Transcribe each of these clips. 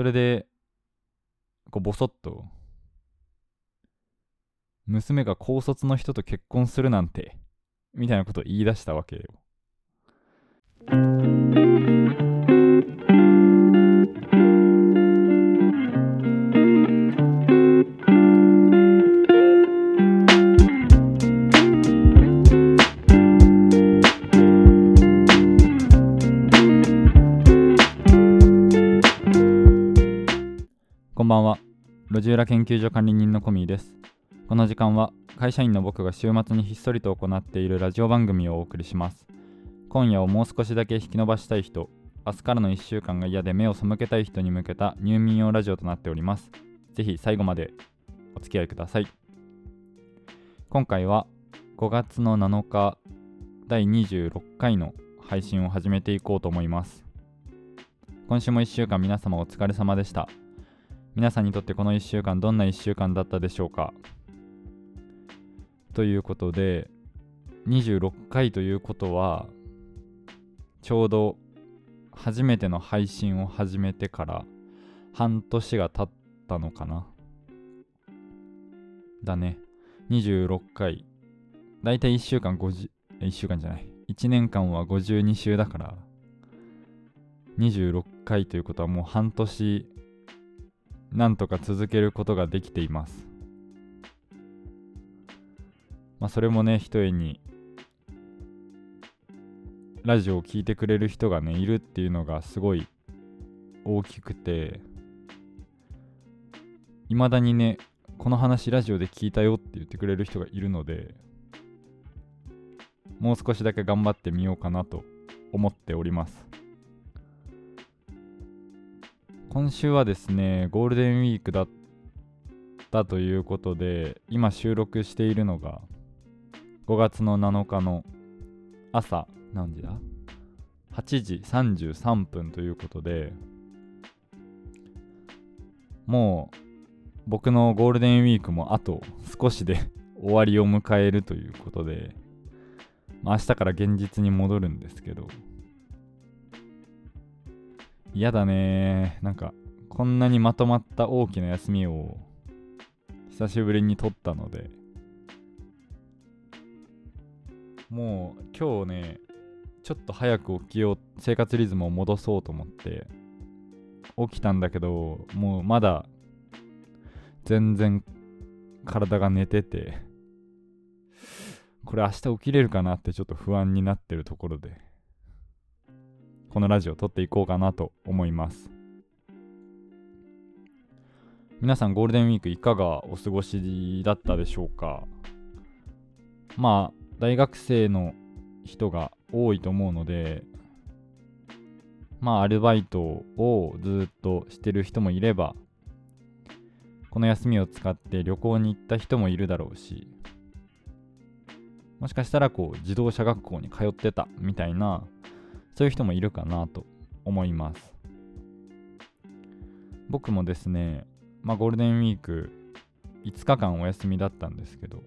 それで、こう、ぼそっと、娘が高卒の人と結婚するなんて、みたいなことを言い出したわけよ。路地裏研究所管理人のコミーです。この時間は会社員の僕が週末にひっそりと行っているラジオ番組をお送りします。今夜をもう少しだけ引き延ばしたい人、明日からの1週間が嫌で目を背けたい人に向けた入眠用ラジオとなっております。ぜひ最後までお付き合いください。今回は5月の7日第26回の配信を始めていこうと思います。今週も1週間皆様お疲れ様でした。皆さんにとってこの1週間どんな1週間だったでしょうか？ということで26回ということはちょうど初めての配信を始めてから半年が経ったのかな？だね。26回だいたい1週間50 1週間じゃない。1年間は52週だから。26回ということはもう半年なんとか続けることができています。まあそれもね、ひとえにラジオを聴いてくれる人がね、いるっていうのがすごい大きくて、いまだにね、この話ラジオで聞いたよって言ってくれる人がいるので、もう少しだけ頑張ってみようかなと思っております。今週はですね、ゴールデンウィークだったということで、今収録しているのが5月の7日の朝、何時だ ?8 時33分ということで、もう僕のゴールデンウィークもあと少しで 終わりを迎えるということで、まあ、明日から現実に戻るんですけど、嫌だね。なんかこんなにまとまった大きな休みを久しぶりに取ったので。もう今日ねちょっと早く起きよう生活リズムを戻そうと思って起きたんだけどもうまだ全然体が寝ててこれ明日起きれるかなってちょっと不安になってるところで。このラジオを撮っていこうかなと思います。皆さんゴールデンウィークいかがお過ごしだったでしょうか？まあ大学生の人が多いと思うのでまあアルバイトをずっとしてる人もいればこの休みを使って旅行に行った人もいるだろうしもしかしたらこう自動車学校に通ってたみたいなそういう人もいるかなと思います。僕もですね、まあ、ゴールデンウィーク5日間お休みだったんですけど、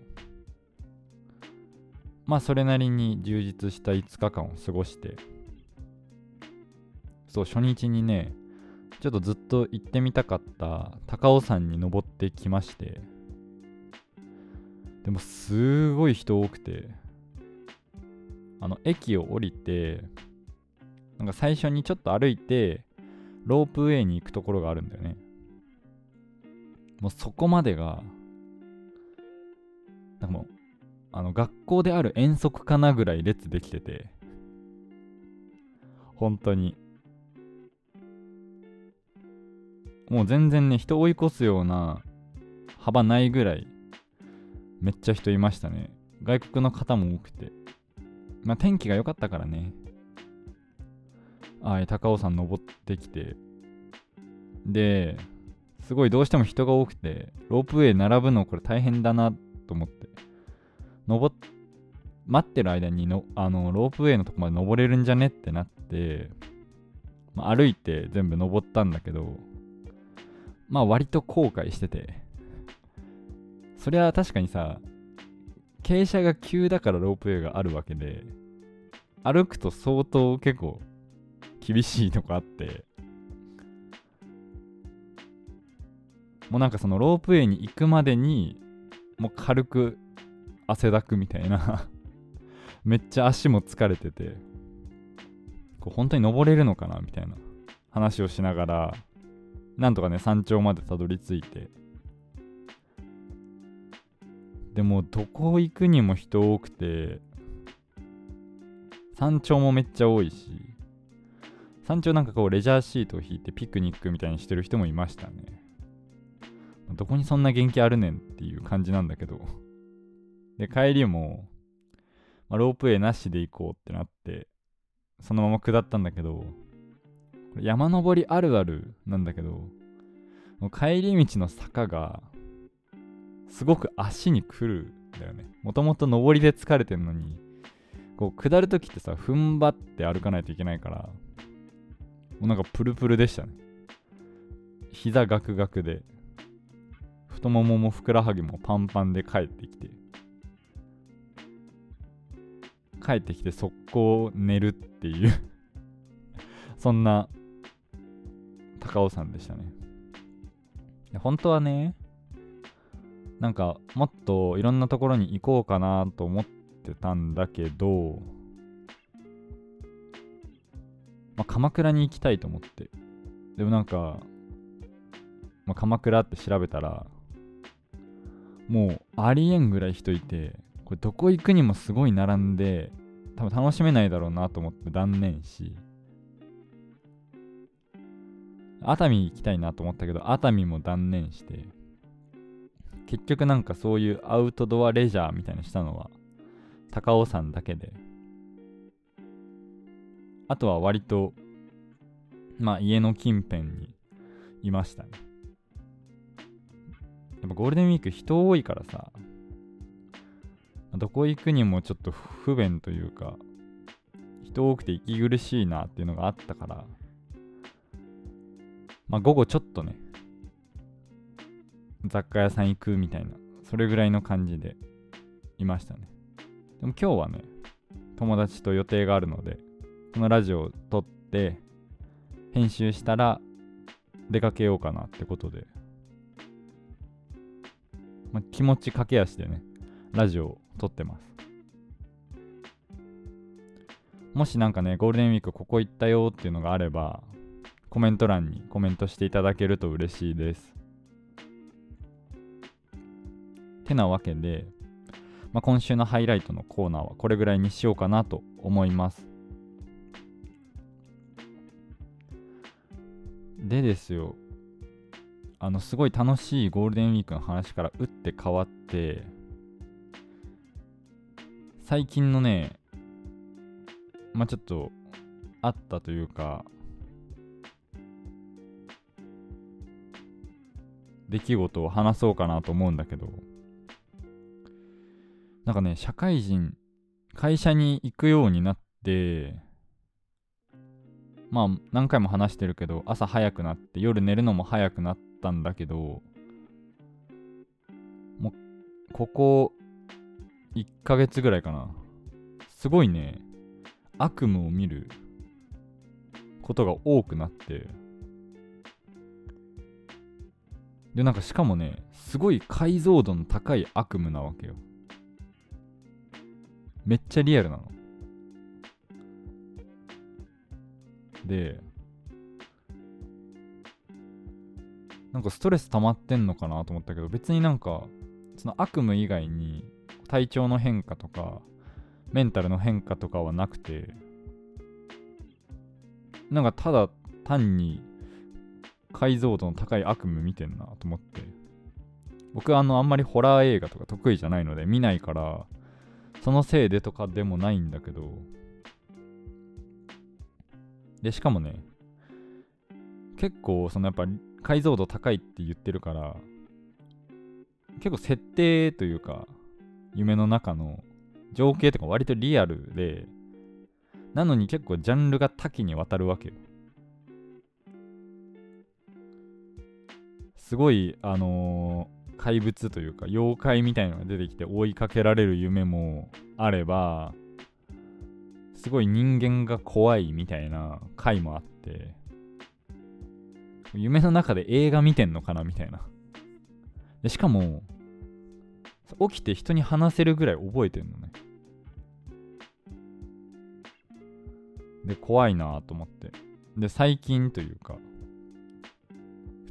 まあそれなりに充実した5日間を過ごして、そう、初日にね、ちょっとずっと行ってみたかった高尾山に登ってきまして、でもすごい人多くて、あの駅を降りて、なんか最初にちょっと歩いて、ロープウェイに行くところがあるんだよね。もうそこまでが、なんかもう、あの学校である遠足かなぐらい列できてて、本当に。もう全然ね、人追い越すような幅ないぐらい、めっちゃ人いましたね。外国の方も多くて。まあ天気が良かったからね。はい、高尾山登ってきて、で、すごいどうしても人が多くて、ロープウェイ並ぶのこれ大変だなと思って、登っ、待ってる間にの、あの、ロープウェイのとこまで登れるんじゃねってなって、まあ、歩いて全部登ったんだけど、まあ割と後悔してて、そりゃ確かにさ、傾斜が急だからロープウェイがあるわけで、歩くと相当結構厳しいとこあって。もうなんかそのロープウェイに行くまでにもう軽く汗だくみたいな。めっちゃ足も疲れてて。こう本当に登れるのかなみたいな。話をしながらなんとかね山頂までたどり着いて。でもどこ行くにも人多くて山頂もめっちゃ多いし。山頂なんかこうレジャーシートを引いてピクニックみたいにしてる人もいましたね。どこにそんな元気あるねんっていう感じなんだけど。で帰りも、まあ、ロープウェイなしで行こうってなってそのまま下ったんだけど山登りあるあるなんだけどもう帰り道の坂がすごく足にくるんだよね。もともと登りで疲れてんのにこう下るときってさ踏ん張って歩かないといけないからうなんかプルプルでしたね。膝ガクガクで太もももふくらはぎもパンパンで帰ってきて帰ってきて速攻寝るっていう そんな高尾山でしたね。本当はねなんかもっといろんなところに行こうかなと思ってたんだけど、まあ、鎌倉に行きたいと思って。でもなんか、まあ、鎌倉って調べたらもうありえんぐらい人いてこれどこ行くにもすごい並んで多分楽しめないだろうなと思って断念し。熱海行きたいなと思ったけど熱海も断念して。結局なんかそういうアウトドアレジャーみたいにしたのは高尾山だけで。あとは割とまあ家の近辺にいましたね。やっぱゴールデンウィーク人多いからさどこ行くにもちょっと不便というか人多くて息苦しいなっていうのがあったからまあ午後ちょっとね雑貨屋さん行くみたいなそれぐらいの感じでいましたね。でも今日はね友達と予定があるのでこのラジオを撮って編集したら出かけようかなってことで、まあ、気持ち駆け足でねラジオを撮ってます。もしなんかねゴールデンウィークここ行ったよっていうのがあればコメント欄にコメントしていただけると嬉しいです。てなわけで、まあ、今週のハイライトのコーナーはこれぐらいにしようかなと思います。でですよ。あのすごい楽しいゴールデンウィークの話から打って変わって最近のねまあちょっとあったというか出来事を話そうかなと思うんだけどなんかね、社会人、会社に行くようになって、まあ何回も話してるけど、朝早くなって夜寝るのも早くなったんだけど、もう、ここ1ヶ月ぐらいかな。すごいね、悪夢を見ることが多くなって、で、なんかしかもね、すごい解像度の高い悪夢なわけよ。めっちゃリアルなの。で、なんかストレス溜まってんのかなと思ったけど、別になんか、その悪夢以外に体調の変化とか、メンタルの変化とかはなくて、なんかただ単に解像度の高い悪夢見てんなと思って。僕はあのあんまりホラー映画とか得意じゃないので見ないからそのせいでとかでもないんだけど、で、しかもね、結構、そのやっぱ解像度高いって言ってるから、結構設定というか、夢の中の情景とか割とリアルで、なのに結構ジャンルが多岐にわたるわけよ。すごい、あのー怪物というか妖怪みたいのが出てきて追いかけられる夢もあればすごい人間が怖いみたいな回もあって夢の中で映画見てんのかなみたいな。でしかも起きて人に話せるぐらい覚えてんのね。で怖いなと思って。で最近というか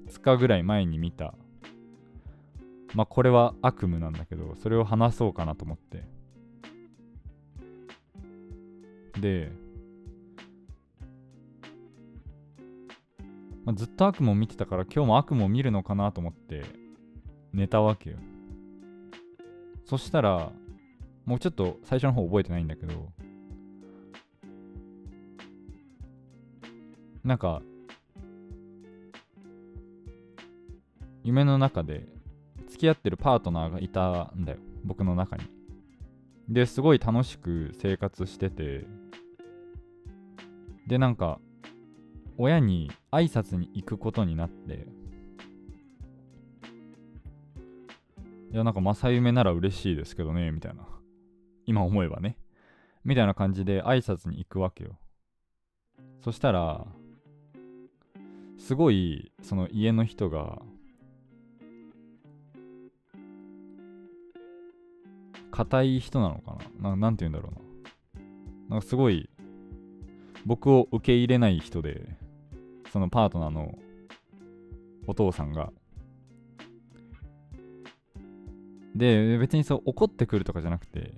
2日ぐらい前に見た。まあこれは悪夢なんだけどそれを話そうかなと思って。で、まあ、ずっと悪夢を見てたから今日も悪夢を見るのかなと思って寝たわけよ。そしたらもうちょっと最初の方覚えてないんだけどなんか夢の中で付き合ってるパートナーがいたんだよ。僕の中に。ですごい楽しく生活しててでなんか親に挨拶に行くことになっていやなんか正夢なら嬉しいですけどねみたいな。今思えばね。みたいな感じで挨拶に行くわけよ。そしたらすごいその家の人が硬い人なのかな？ななんて言うんだろうな。なんかすごい僕を受け入れない人でそのパートナーのお父さんが。で別にそう怒ってくるとかじゃなくて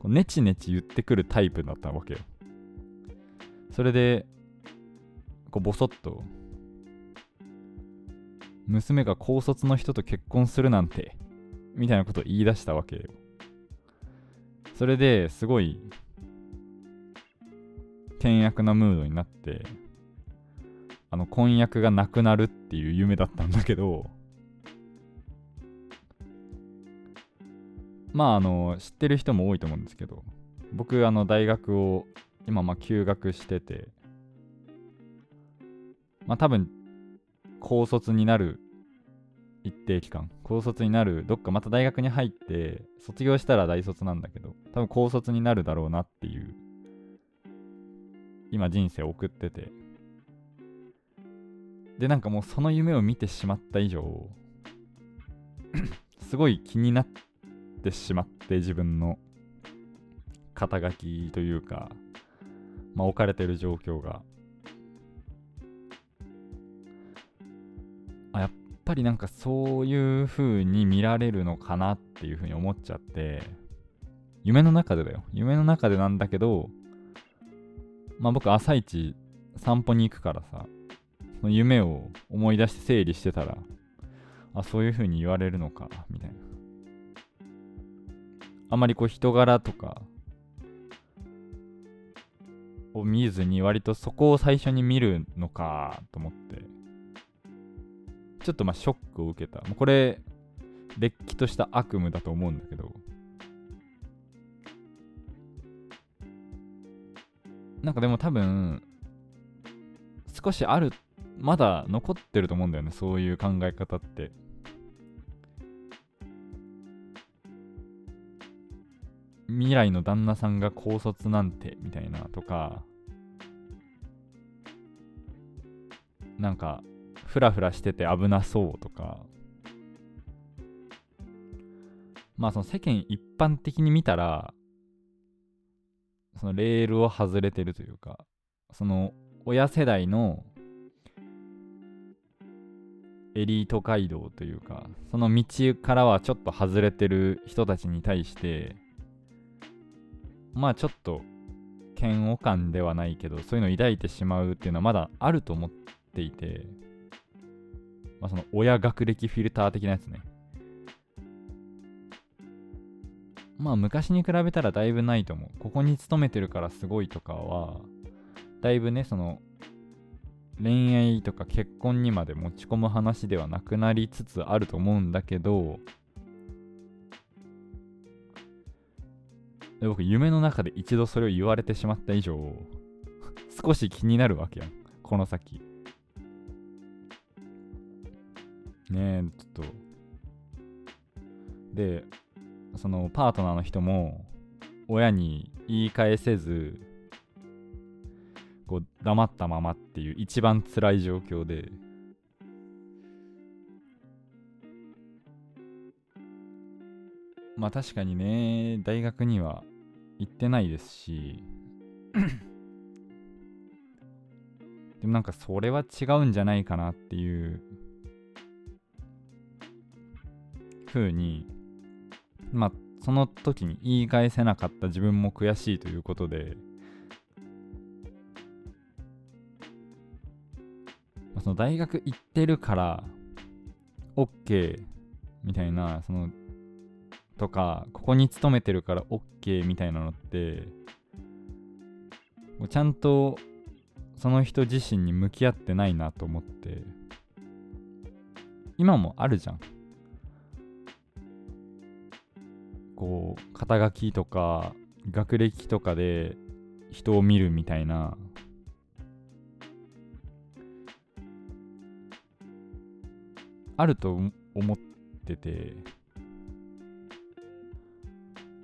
こうネチネチ言ってくるタイプだったわけよ。それでこうボソッと娘が高卒の人と結婚するなんてみたいなことを言い出したわけよ。それですごい険悪なムードになってあの婚約がなくなるっていう夢だったんだけどまああの知ってる人も多いと思うんですけど僕あの大学を今まあ休学しててまあ多分高卒になる一定期間高卒になるどっかまた大学に入って卒業したら大卒なんだけど多分高卒になるだろうなっていう今人生送ってて。でなんかもうその夢を見てしまった以上 すごい気になってしまって自分の肩書きというかまあ置かれてる状況が。あやっぱりなんかそういう風に見られるのかなっていう風に思っちゃって夢の中でだよ。夢の中でなんだけどまあ僕朝一散歩に行くからさその夢を思い出して整理してたらあそういう風に言われるのかみたいな。あまりこう人柄とかを見ずに割とそこを最初に見るのかと思って。ちょっとまあショックを受けた。もうこれれっきとした悪夢だと思うんだけどなんかでも多分少しあるまだ残ってると思うんだよねそういう考え方って。未来の旦那さんが高卒なんてみたいなとかなんかフラフラしてて危なそうとか。まあその世間一般的に見たらそのレールを外れてるというかその親世代のエリート街道というかその道からはちょっと外れてる人たちに対してまあちょっと嫌悪感ではないけどそういうのを抱いてしまうっていうのはまだあると思っていてまあその親学歴フィルター的なやつね。まあ昔に比べたらだいぶないと思う。ここに勤めてるからすごいとかはだいぶねその恋愛とか結婚にまで持ち込む話ではなくなりつつあると思うんだけどで僕夢の中で一度それを言われてしまった以上 少し気になるわけやん。この先。ねえちょっと。でそのパートナーの人も親に言い返せずこう黙ったままっていう一番辛い状況で。まあ確かにね大学には行ってないですし。でもなんかそれは違うんじゃないかなっていう風にまあその時に言い返せなかった自分も悔しいということで、まあ、その大学行ってるから OK みたいなそのとかここに勤めてるから OK みたいなのってちゃんとその人自身に向き合ってないなと思って今もあるじゃん。こう肩書きとか学歴とかで人を見るみたいな。あると思ってて。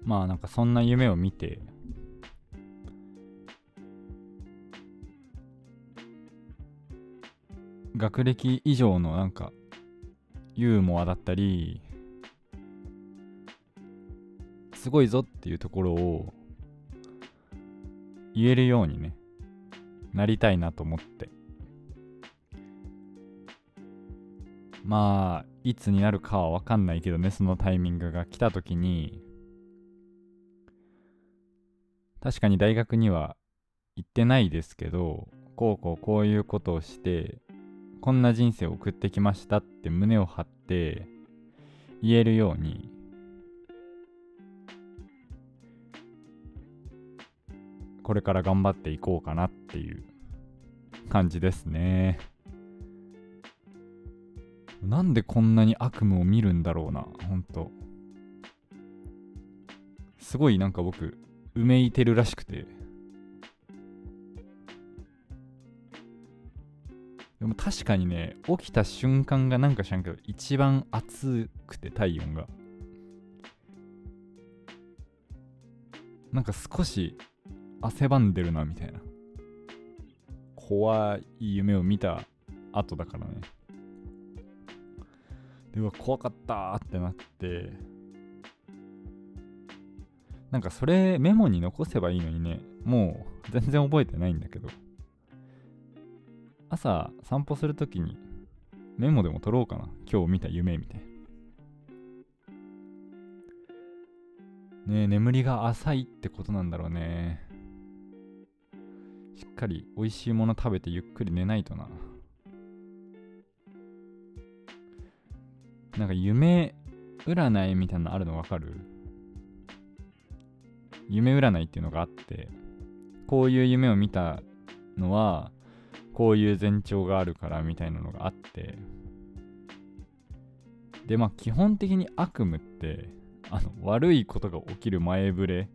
まあなんかそんな夢を見て。学歴以上のなんかユーモアだったりすごいぞっていうところを言えるようにねなりたいなと思って。まあいつになるかは分かんないけどねそのタイミングが来た時に。確かに大学には行ってないですけどこうこうこういうことをしてこんな人生を送ってきましたって胸を張って言えるようにこれから頑張っていこうかなっていう感じですね。なんでこんなに悪夢を見るんだろうな、ほんと。すごいなんか僕、うめいてるらしくて。でも確かにね、起きた瞬間がなんか知らんけど、一番暑くて体温が。なんか少し汗ばんでるなみたいな。怖い夢を見た後だからね。でうわ怖かったってなって。なんかそれメモに残せばいいのにね。もう全然覚えてないんだけど。朝散歩するときにメモでも取ろうかな。今日見た夢みたいなね眠りが浅いってことなんだろうね。しっかり美味しいもの食べてゆっくり寝ないとな。なんか夢占いみたいなのあるのわかる？夢占いっていうのがあって、こういう夢を見たのは、こういう前兆があるからみたいなのがあって、で、まあ基本的に悪夢って、あの、悪いことが起きる前触れ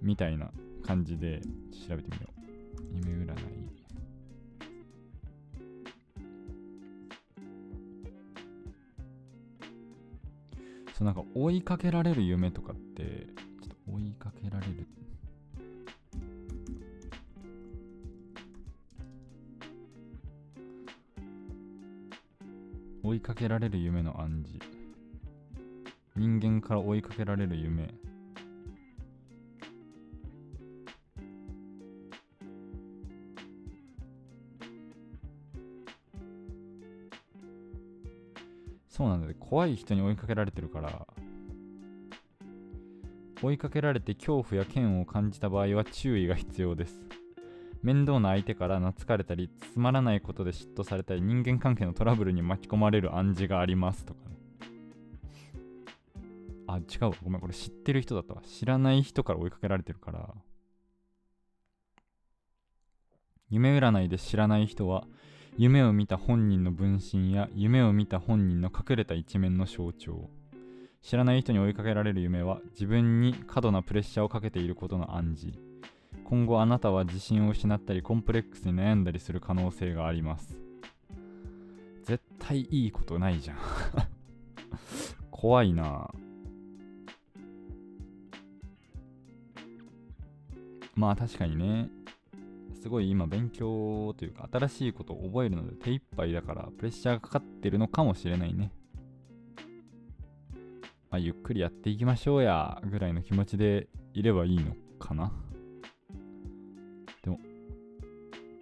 みたいな感じで調べてみよう。夢占い。そうなんか追いかけられる夢とかってちょっと追いかけられる。追いかけられる夢の暗示。人間から追いかけられる夢。そうなんだよ怖い人に追いかけられてるから。追いかけられて恐怖や嫌悪を感じた場合は注意が必要です。面倒な相手から懐かれたりつまらないことで嫉妬されたり人間関係のトラブルに巻き込まれる暗示がありますとかね。あ違うごめんこれ知ってる人だったわ。知らない人から追いかけられてるから。夢占いで知らない人は夢を見た本人の分身や夢を見た本人の隠れた一面の象徴。知らない人に追いかけられる夢は自分に過度なプレッシャーをかけていることの暗示。今後あなたは自信を失ったりコンプレックスに悩んだりする可能性があります。絶対いいことないじゃん。怖いな。まあ確かにね。すごい今勉強というか新しいことを覚えるので手一杯だからプレッシャーがかかってるのかもしれないね。あ、ゆっくりやっていきましょうやぐらいの気持ちでいればいいのかなでも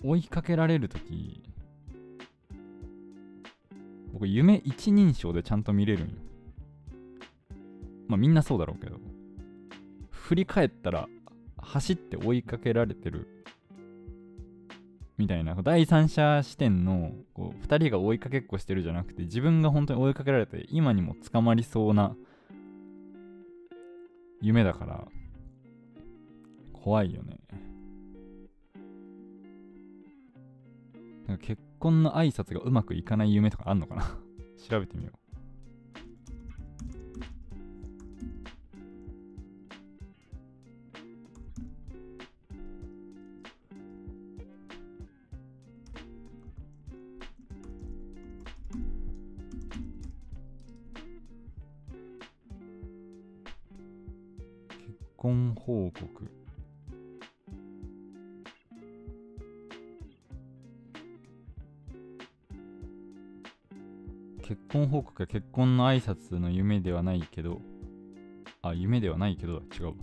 追いかけられるとき僕夢一人称でちゃんと見れるんよまあみんなそうだろうけど振り返ったら走って追いかけられてるみたいな第三者視点のこう2人が追いかけっこしてるじゃなくて自分が本当に追いかけられて今にも捕まりそうな夢だから怖いよね。結婚の挨拶がうまくいかない夢とかあんのかな？調べてみよう。婚報告や結婚の挨拶の夢ではないけどあ夢ではないけど違う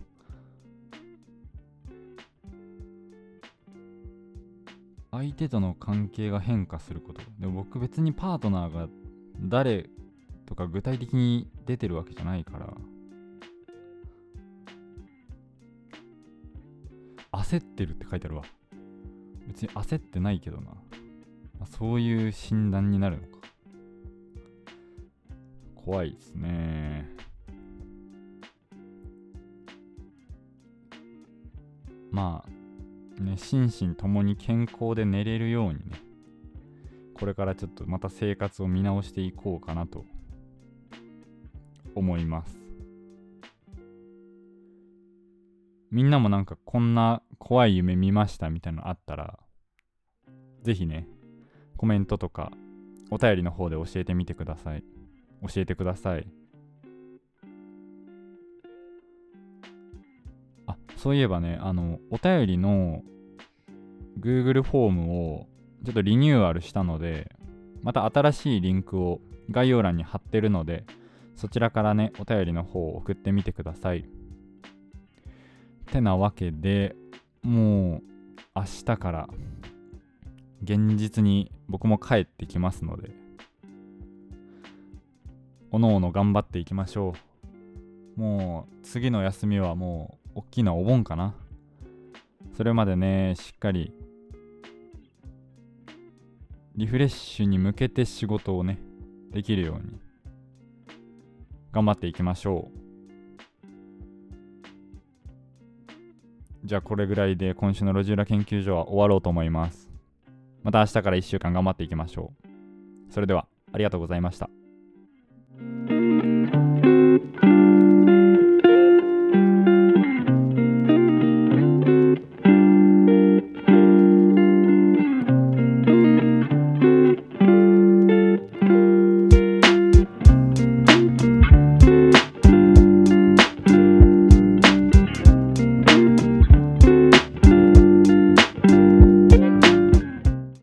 相手との関係が変化することでも僕別にパートナーが誰とか具体的に出てるわけじゃないから焦ってるって書いてあるわ。別に焦ってないけどな。そういう診断になるのか。怖いですね。まあ、ね、心身ともに健康で寝れるようにね、これからちょっとまた生活を見直していこうかなと思います。みんなもなんかこんな怖い夢見ましたみたいなのあったら、ぜひね、コメントとかお便りの方で教えてみてください。教えてください。あ、そういえばね、あの、お便りの Google フォームをちょっとリニューアルしたので、また新しいリンクを概要欄に貼ってるので、そちらからね、お便りの方を送ってみてください。てなわけでもう明日から現実に僕も帰ってきますのでおのおの頑張っていきましょうもう次の休みはもう大きなお盆かなそれまでねしっかりリフレッシュに向けて仕事をねできるように頑張っていきましょうじゃあこれぐらいで今週の路地裏研究所は終わろうと思います。また明日から1週間頑張っていきましょう。それではありがとうございました。